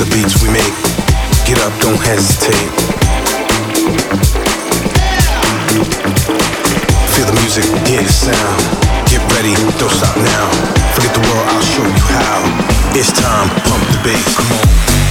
The beats we make. Get up, don't hesitate. Feel the music, hear the sound. Get ready, don't stop now. Forget the world, I'll show you how. It's time, pump the bass, come on.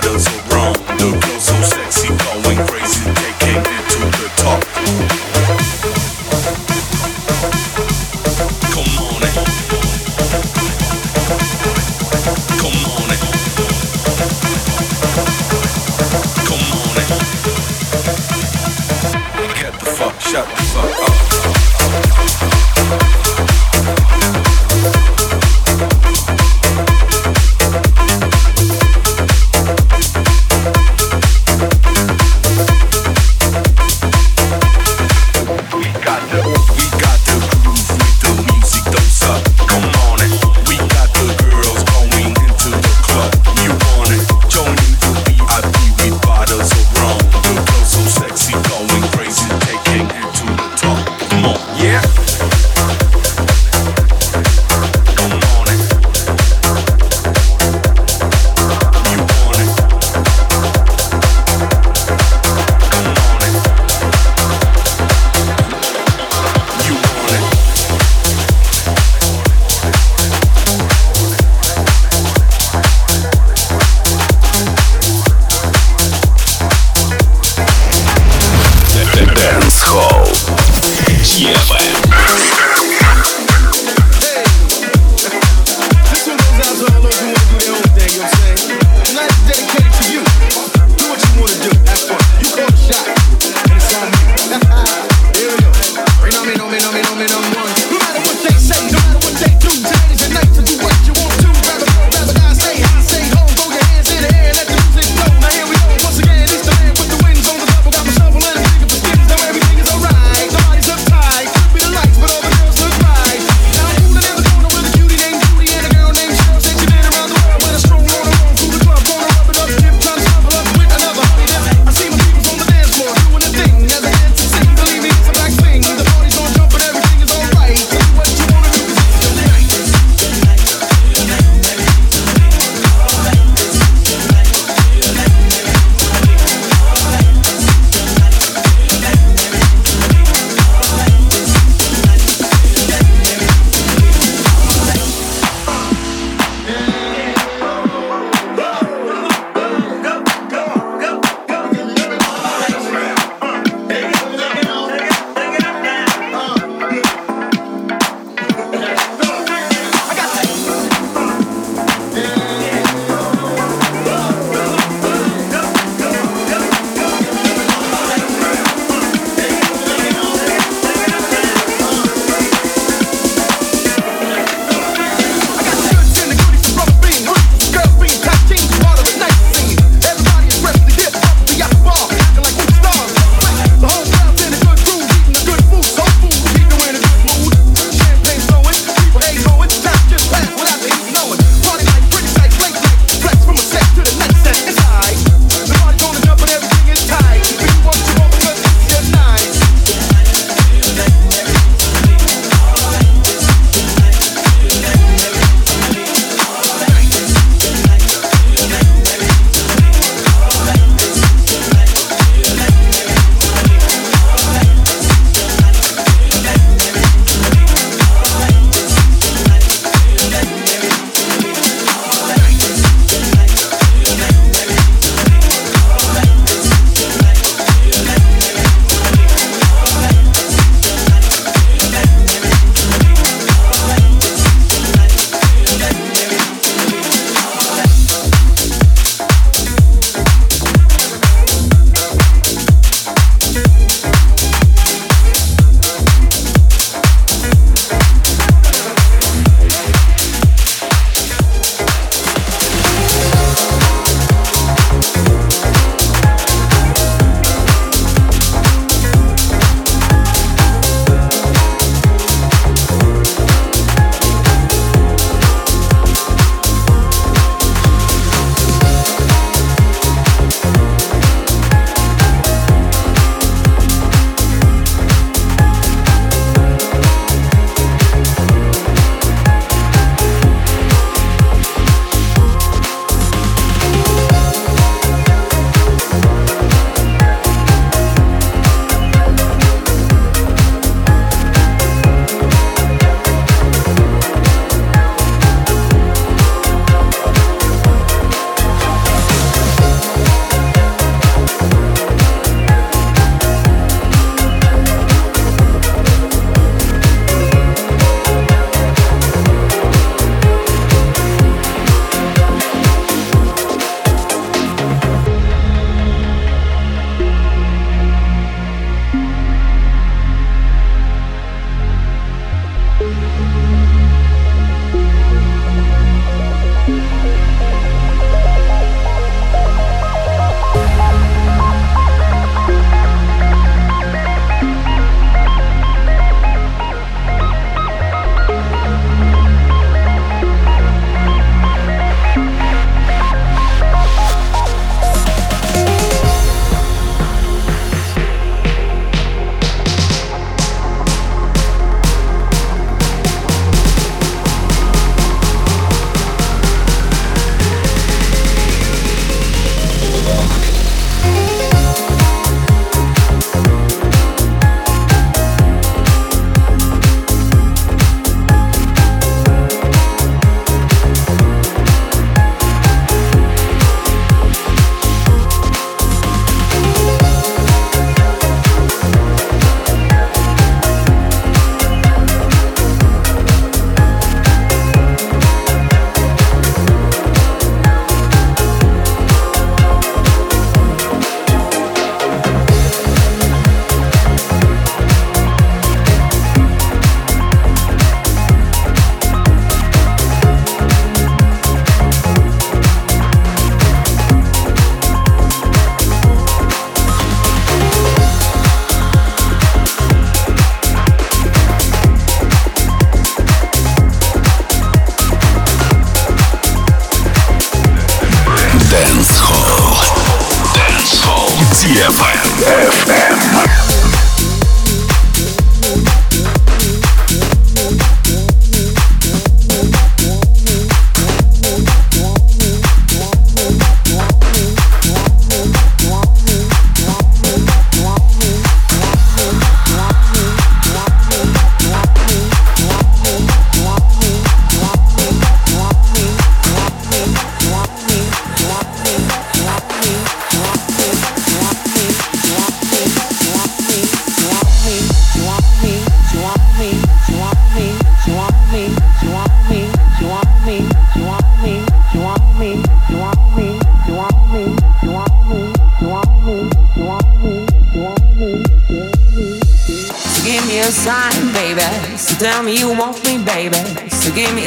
With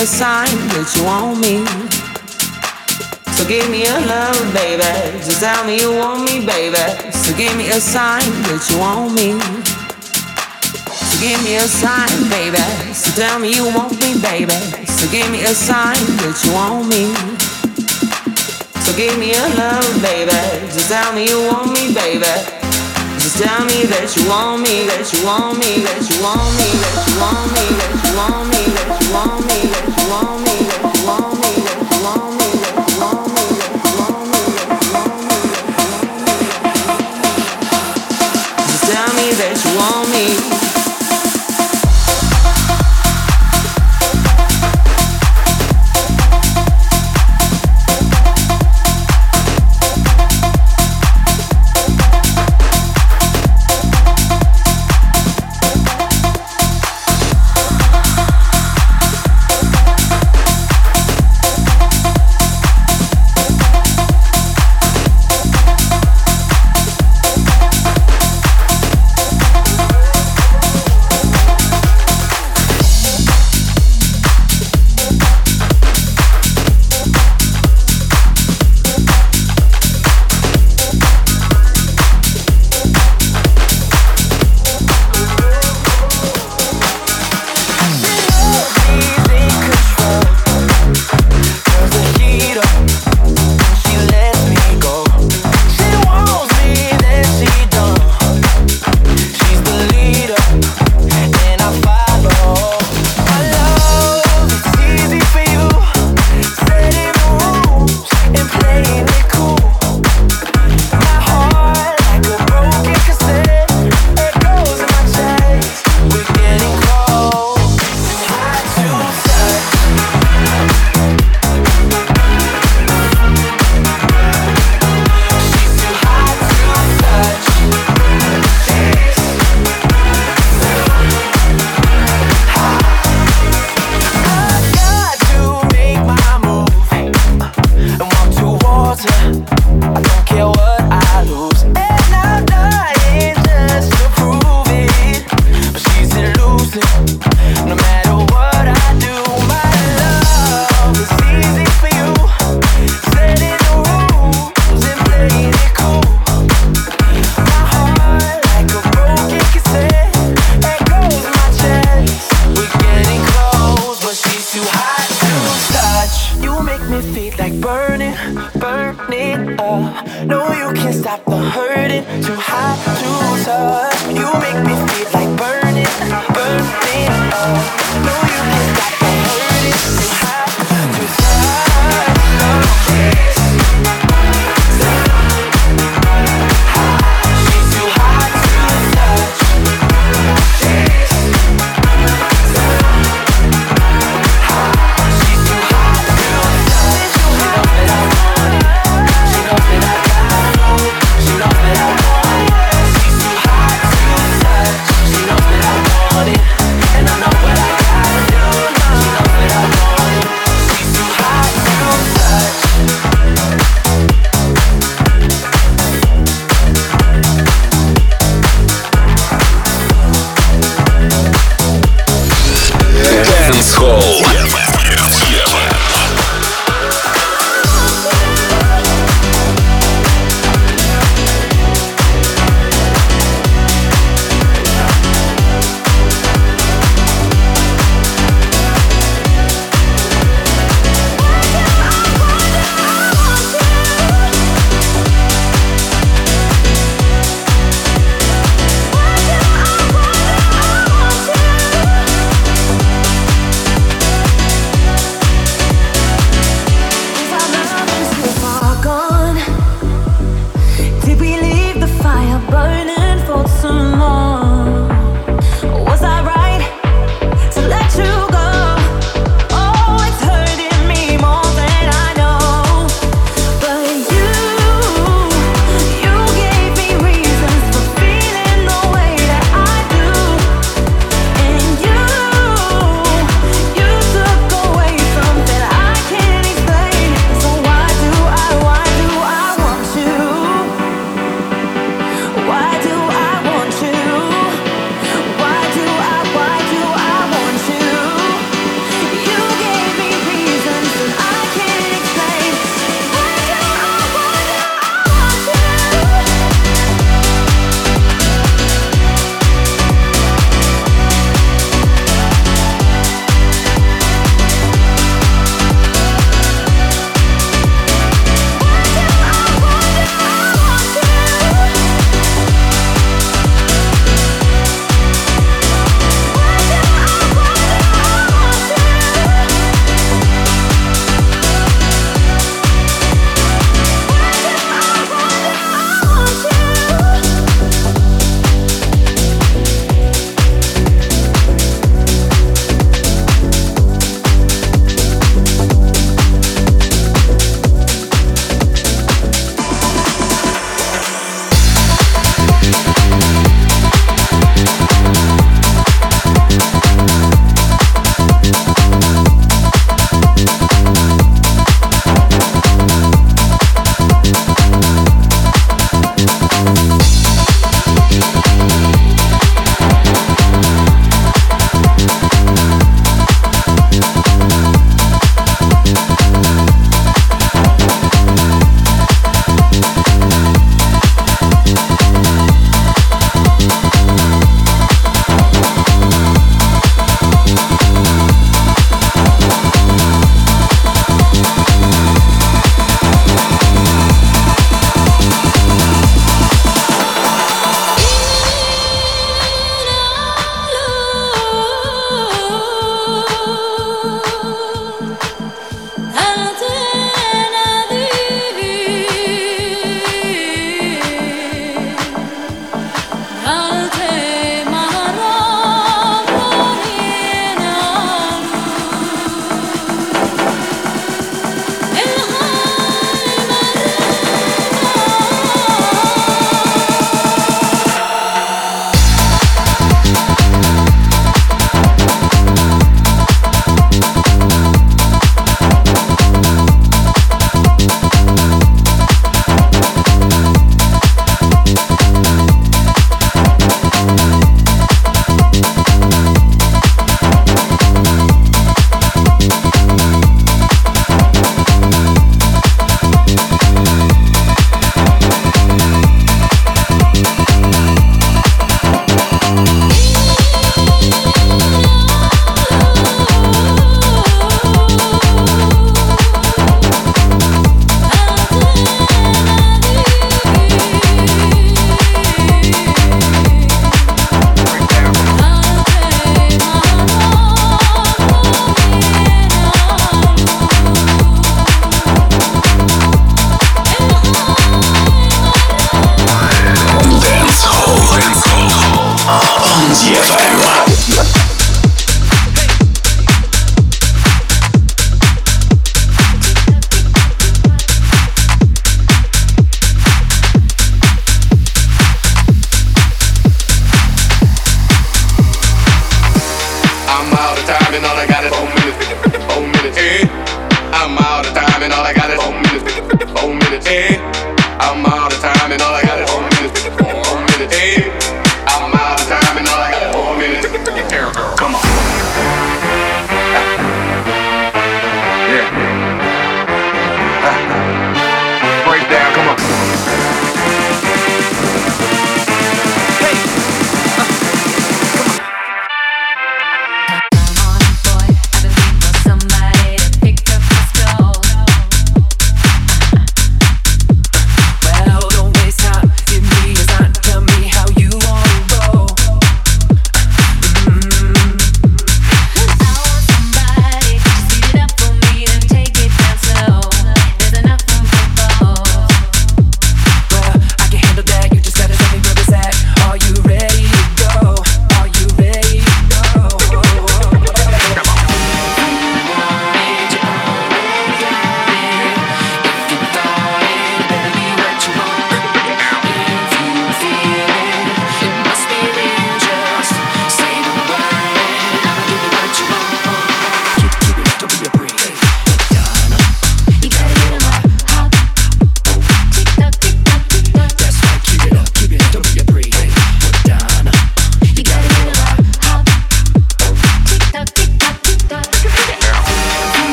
a sign that you want me. So give me a love, baby. Just tell me you want me, baby. So give me a sign that you want me. So give me a sign, baby. So tell me you want me, baby. So give me a sign that you want me. So give me a love, baby. Just tell me you want me, baby. Tell me that you want me, that you want me, that you want me, that you want me, that you want me, that you want me,